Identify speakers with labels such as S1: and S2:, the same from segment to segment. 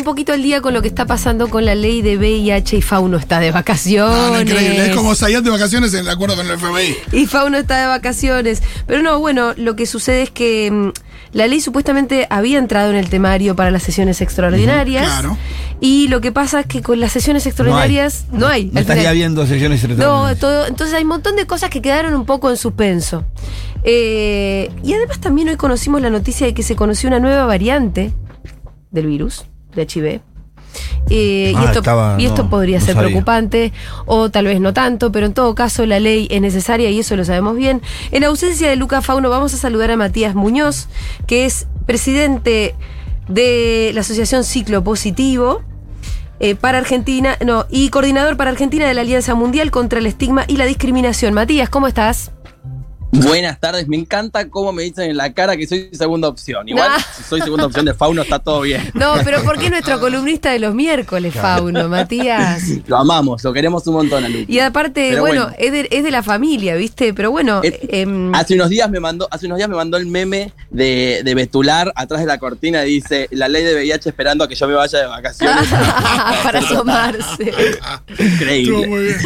S1: Un poquito al día con lo que está pasando con la ley de VIH y Fauno está de vacaciones.
S2: No, no, increíble. Es como Sayat de vacaciones en el acuerdo con el FMI.
S1: Y Fauno está de vacaciones. Pero no, bueno, lo que sucede es que mm, la ley supuestamente había entrado en el temario para las sesiones extraordinarias.
S2: Claro.
S1: Y lo que pasa es que con las sesiones extraordinarias no hay.
S3: No estaría
S1: final.
S3: habiendo sesiones
S1: No,
S3: extraordinarias.
S1: todo, entonces hay un montón de cosas que quedaron un poco en suspenso. Eh, y además también hoy conocimos la noticia de que se conoció una nueva variante del virus, de HIV. Eh,
S3: Ah,
S1: y esto,
S3: estaba-
S1: y esto
S3: no,
S1: podría
S3: no
S1: ser
S3: sabía.
S1: preocupante, o tal vez no tanto, pero en todo caso la ley es necesaria y eso lo sabemos bien. En ausencia de Luca Fauno, vamos a saludar a Matías Muñoz, que es presidente de la Asociación Ciclo Positivo eh, para Argentina, no, y coordinador para Argentina de la Alianza Mundial contra el Estigma y la Discriminación. Matías, ¿cómo estás?
S4: Buenas tardes, me encanta cómo me dicen en la cara que soy segunda opción. Igual, si soy segunda opción de Fauno, está todo bien.
S1: No, pero ¿por qué nuestro columnista de los miércoles, Fauno, Matías?
S4: Lo amamos, lo queremos un montón a Luqui.
S1: Y aparte, bueno,
S4: bueno.
S1: Es, de, es de la familia, ¿viste? Pero bueno,
S4: Es-
S1: em,
S4: Hace unos días me mandó, hace unos días me mandó el meme de, de Betular atrás de la cortina y dice la ley de VIH esperando a que yo me vaya de vacaciones.
S1: para asomarse.
S4: Increíble.
S2: muy bien.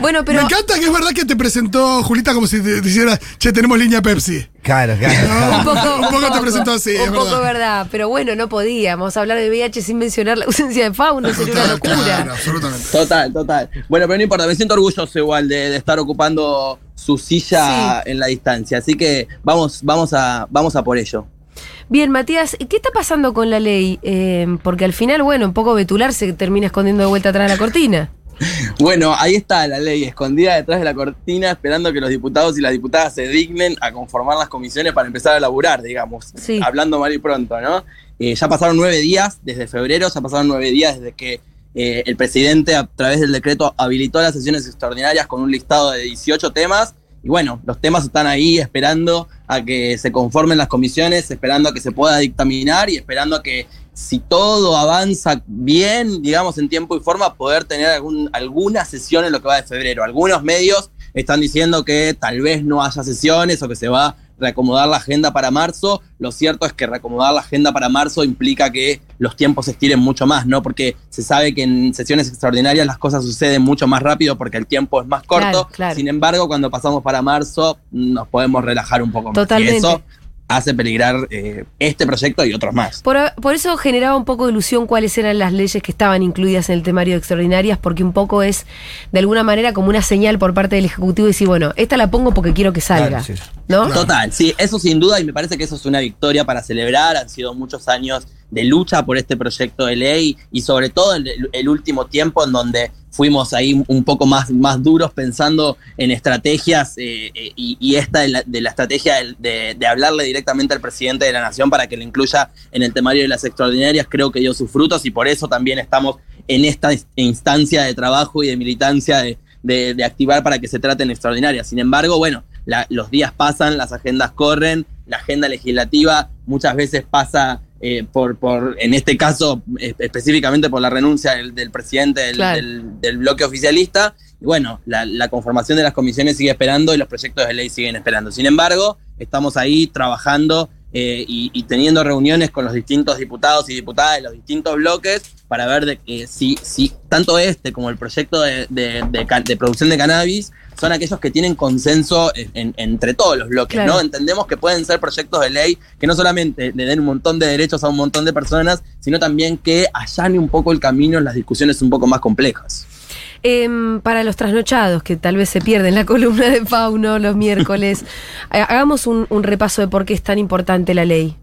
S1: Bueno, pero
S2: Me encanta que es verdad que te presentó Julita como si te dijera, che, tenemos línea Pepsi.
S3: Claro, claro.
S1: un poco,
S2: Un poco te presentó así,
S1: Un
S2: es
S1: poco
S2: verdad.
S1: verdad. Pero bueno, no podíamos hablar de VIH sin mencionar la ausencia de Fauno, sería una
S2: Total,
S1: locura.
S2: Claro, absolutamente.
S4: Total, total. Bueno, pero no importa, me siento orgulloso igual de, de estar ocupando su silla en la distancia. Así que vamos, vamos a, vamos a por ello.
S1: Bien, Matías, ¿qué está pasando con la ley? Eh, porque al final, bueno, un poco Betular se termina escondiendo de vuelta atrás de la cortina.
S4: Bueno, ahí está la ley escondida detrás de la cortina, esperando que los diputados y las diputadas se dignen a conformar las comisiones para empezar a laburar, digamos.
S1: Sí.
S4: Hablando mal y pronto, ¿no? Eh, ya pasaron nueve días desde febrero, ya pasaron nueve días desde que eh, el presidente, a través del decreto, habilitó las sesiones extraordinarias con un listado de 18 temas. Y bueno, los temas están ahí esperando a que se conformen las comisiones, esperando a que se pueda dictaminar y esperando a que si todo avanza bien, digamos, en tiempo y forma, poder tener algún, alguna sesión en lo que va de febrero. Algunos medios están diciendo que tal vez no haya sesiones o que se va a reacomodar la agenda para marzo. Lo cierto es que reacomodar la agenda para marzo implica que los tiempos se estiren mucho más, ¿no? Porque se sabe que en sesiones extraordinarias las cosas suceden mucho más rápido porque el tiempo es más corto.
S1: Claro, claro.
S4: Sin embargo, cuando pasamos para marzo, nos podemos relajar un poco más.
S1: Totalmente.
S4: Y eso hace peligrar eh, este proyecto y otros más.
S1: Por, por eso generaba un poco de ilusión cuáles eran las leyes que estaban incluidas en el temario de extraordinarias, porque un poco es, de alguna manera, como una señal por parte del Ejecutivo y decir, bueno, esta la pongo porque quiero que salga.
S3: Claro, sí.
S1: ¿No?
S2: Claro.
S4: Total, sí, eso sin duda, y me parece que eso es una victoria para celebrar. Han sido muchos años de lucha por este proyecto de ley y sobre todo el, el último tiempo en donde fuimos ahí un poco más, más duros pensando en estrategias eh, eh, y, esta de la, estrategia de, hablarle directamente al presidente de la nación para que lo incluya en el temario de las extraordinarias creo que dio sus frutos y por eso también estamos en esta instancia de trabajo y de militancia de, de- activar para que se traten extraordinarias. Sin embargo, bueno, los días pasan, las agendas corren, la agenda legislativa muchas veces pasa eh, por, por, en este caso, específicamente por la renuncia del, del presidente del,
S1: Claro.
S4: del- del bloque oficialista. Y bueno, la, la conformación de las comisiones sigue esperando y los proyectos de ley siguen esperando. Sin embargo, estamos ahí trabajando eh, y, y teniendo reuniones con los distintos diputados y diputadas de los distintos bloques para ver de, que si, si tanto este como el proyecto de, de- de ca- de producción de cannabis son aquellos que tienen consenso en- en- entre todos los bloques,
S1: Claro.
S4: ¿no? Entendemos que pueden ser proyectos de ley que no solamente le den un montón de derechos a un montón de personas, sino también que allane un poco el camino en las discusiones un poco más complejas.
S1: Em, para los trasnochados, que tal vez se pierden la columna de Fauno los miércoles, ha- hagamos un, un repaso de por qué es tan importante la ley.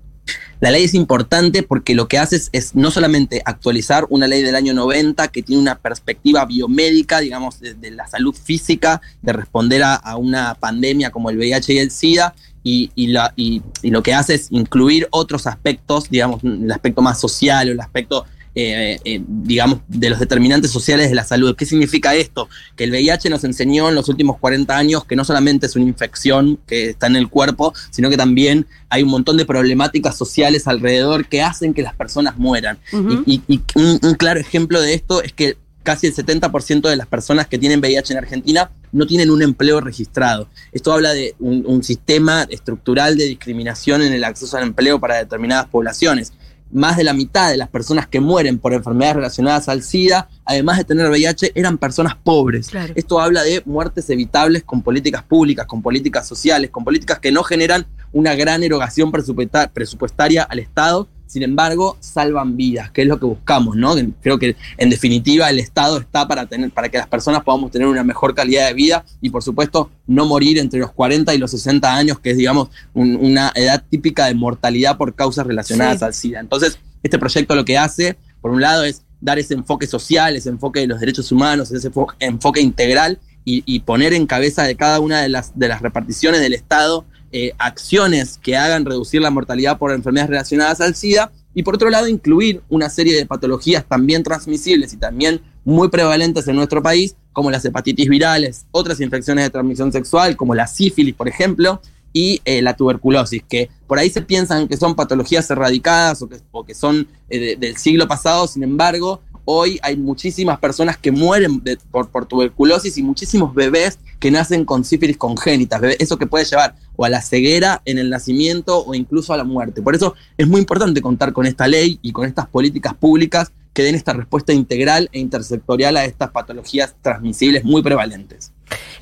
S4: La ley es importante porque lo que hace es, no solamente actualizar una ley del año 90 que tiene una perspectiva biomédica, digamos, de, la salud física, de responder a, una pandemia como el VIH y el SIDA, y, la, y lo que hace es incluir otros aspectos, digamos, el aspecto más social o el aspecto, eh, eh, digamos, de los determinantes sociales de la salud. ¿Qué significa esto? Que el VIH nos enseñó en los últimos 40 años que no solamente es una infección que está en el cuerpo, sino que también hay un montón de problemáticas sociales alrededor que hacen que las personas mueran. Y, y- y un, un claro ejemplo de esto es que casi el 70% de las personas que tienen VIH en Argentina no tienen un empleo registrado. Esto habla de un, un sistema estructural de discriminación en el acceso al empleo para determinadas poblaciones. Más de la mitad de las personas que mueren por enfermedades relacionadas al SIDA, además de tener VIH, eran personas pobres.
S1: Claro.
S4: Esto habla de muertes evitables con políticas públicas, con políticas sociales, con políticas que no generan una gran erogación presupuesta- presupuestaria al Estado, sin embargo, salvan vidas, que es lo que buscamos, ¿no? Creo que en definitiva el Estado está para tener, para que las personas podamos tener una mejor calidad de vida y por supuesto no morir entre los 40 y los 60 años, que es digamos un- una edad típica de mortalidad por causas relacionadas
S1: Sí.
S4: al SIDA. Entonces, este proyecto lo que hace, por un lado, es dar ese enfoque social, ese enfoque de los derechos humanos, ese fo- enfoque integral y, y poner en cabeza de cada una de las, de las reparticiones del Estado eh, acciones que hagan reducir la mortalidad por enfermedades relacionadas al SIDA y por otro lado incluir una serie de patologías también transmisibles y también muy prevalentes en nuestro país, como las hepatitis virales, otras infecciones de transmisión sexual, como la sífilis, por ejemplo, y eh, la tuberculosis, que por ahí se piensan que son patologías erradicadas o que, son eh, de- del siglo pasado, sin embargo, hoy hay muchísimas personas que mueren de- por, por tuberculosis y muchísimos bebés que nacen con sífilis congénitas, eso que puede llevar o a la ceguera en el nacimiento o incluso a la muerte. Por eso es muy importante contar con esta ley y con estas políticas públicas que den esta respuesta integral e intersectorial a estas patologías transmisibles muy prevalentes.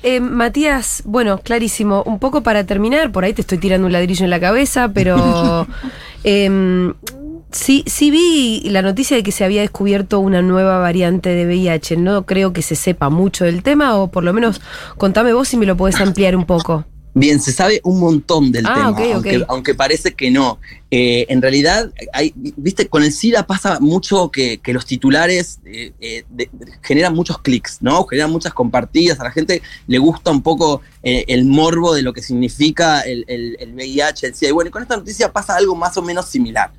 S1: Eh, Matías, bueno, clarísimo. Un poco para terminar, por ahí te estoy tirando un ladrillo en la cabeza, pero em, sí, sí vi la noticia de que se había descubierto una nueva variante de VIH. No creo que se sepa mucho del tema, o por lo menos contame vos si me lo podés ampliar un poco.
S4: Bien, se sabe un montón del
S1: Ah,
S4: tema. Aunque, aunque parece que no. Eh, en realidad, hay, viste, con el SIDA pasa mucho que, que los titulares eh, eh, de- generan muchos clics, ¿no? Generan muchas compartidas. A la gente le gusta un poco el morbo de lo que significa el, el- el VIH, el SIDA. Y bueno, y con esta noticia pasa algo más o menos similar.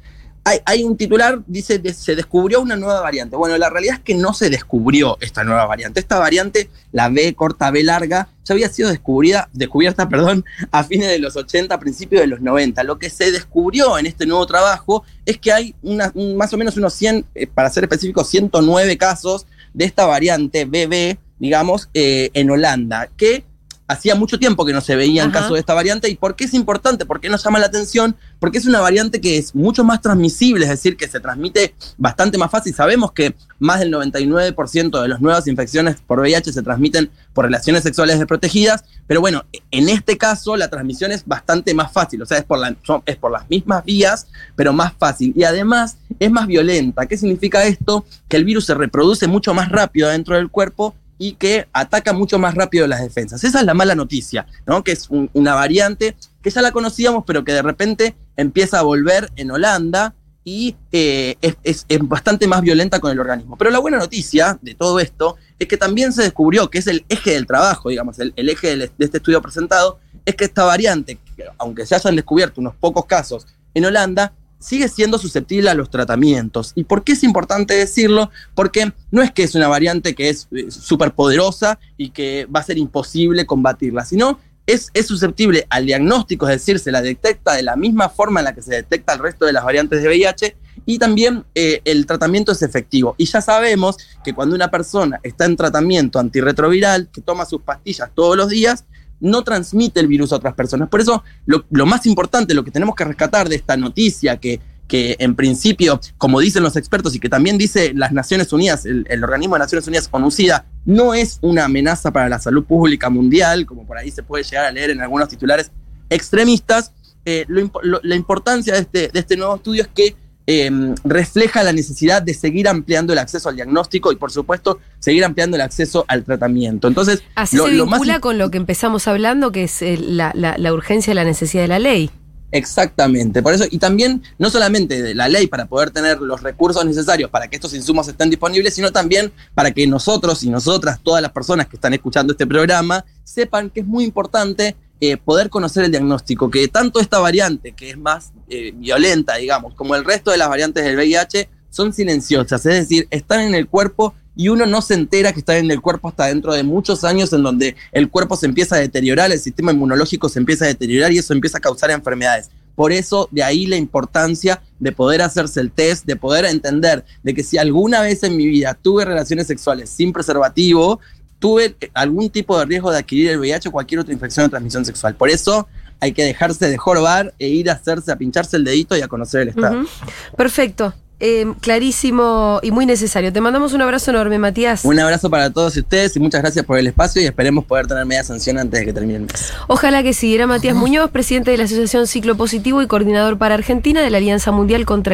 S4: Hay, hay un titular, dice, se descubrió una nueva variante. Bueno, la realidad es que no se descubrió esta nueva variante. Esta variante, la B corta, B larga, ya había sido descubrida, descubierta perdón, a fines de los 80, principios de los 90. Lo que se descubrió en este nuevo trabajo es que hay más o menos unos 100, eh, para ser específico, 109 casos de esta variante BB, digamos, eh, en Holanda, que hacía mucho tiempo que no se veía en caso de esta variante. ¿Y por qué es importante? ¿Por qué nos llama la atención? Porque es una variante que es mucho más transmisible, es decir, que se transmite bastante más fácil. Sabemos que más del 99% de las nuevas infecciones por VIH se transmiten por relaciones sexuales desprotegidas, pero bueno, en este caso la transmisión es bastante más fácil, o sea, es por, la- es por las mismas vías, pero más fácil. Y además es más violenta. ¿Qué significa esto? Que el virus se reproduce mucho más rápido dentro del cuerpo y que ataca mucho más rápido las defensas. Esa es la mala noticia, ¿no? Que es un- una variante que ya la conocíamos, pero que de repente empieza a volver en Holanda y eh, es, es- bastante más violenta con el organismo. Pero la buena noticia de todo esto es que también se descubrió que es el eje del trabajo, digamos, el, eje de este estudio presentado, es que esta variante, que aunque se hayan descubierto unos pocos casos en Holanda, sigue siendo susceptible a los tratamientos. ¿Y por qué es importante decirlo? Porque no es que es una variante que es súper poderosa y que va a ser imposible combatirla, sino es, es susceptible al diagnóstico, es decir, se la detecta de la misma forma en la que se detecta el resto de las variantes de VIH y también eh, el tratamiento es efectivo. Y ya sabemos que cuando una persona está en tratamiento antirretroviral, que toma sus pastillas todos los días, no transmite el virus a otras personas. Por eso, lo, más importante, lo que tenemos que rescatar de esta noticia, que, que en principio, como dicen los expertos y que también dice las Naciones Unidas, el, el organismo de Naciones Unidas ONUCIDA, no es una amenaza para la salud pública mundial, como por ahí se puede llegar a leer en algunos titulares extremistas. Eh, la importancia de este, de este nuevo estudio es que eh, refleja la necesidad de seguir ampliando el acceso al diagnóstico y, por supuesto, seguir ampliando el acceso al tratamiento. Entonces,
S1: Así lo, se vincula lo con lo que empezamos hablando, que es el, la, la, la, urgencia y la necesidad de la ley.
S4: Exactamente, por eso, y también no solamente de la ley para poder tener los recursos necesarios para que estos insumos estén disponibles, sino también para que nosotros y nosotras, todas las personas que están escuchando este programa, sepan que es muy importante eh, poder conocer el diagnóstico, que tanto esta variante, que es más eh, violenta, digamos, como el resto de las variantes del VIH, son silenciosas, es decir, están en el cuerpo y uno no se entera que están en el cuerpo hasta dentro de muchos años en donde el cuerpo se empieza a deteriorar, el sistema inmunológico se empieza a deteriorar y eso empieza a causar enfermedades. Por eso, de ahí la importancia de poder hacerse el test, de poder entender de que si alguna vez en mi vida tuve relaciones sexuales sin preservativo, tuve algún tipo de riesgo de adquirir el VIH o cualquier otra infección de transmisión sexual. Por eso hay que dejarse de jorbar e ir a hacerse, a pincharse el dedito y a conocer el Estado.
S1: Perfecto. Eh, clarísimo y muy necesario. Te mandamos un abrazo enorme, Matías.
S4: Un abrazo para todos ustedes y muchas gracias por el espacio y esperemos poder tener media sanción antes de que termine el mes.
S1: Ojalá que sí. Era Matías Muñoz, presidente de la Asociación Ciclo Positivo y coordinador para Argentina de la Alianza Mundial contra el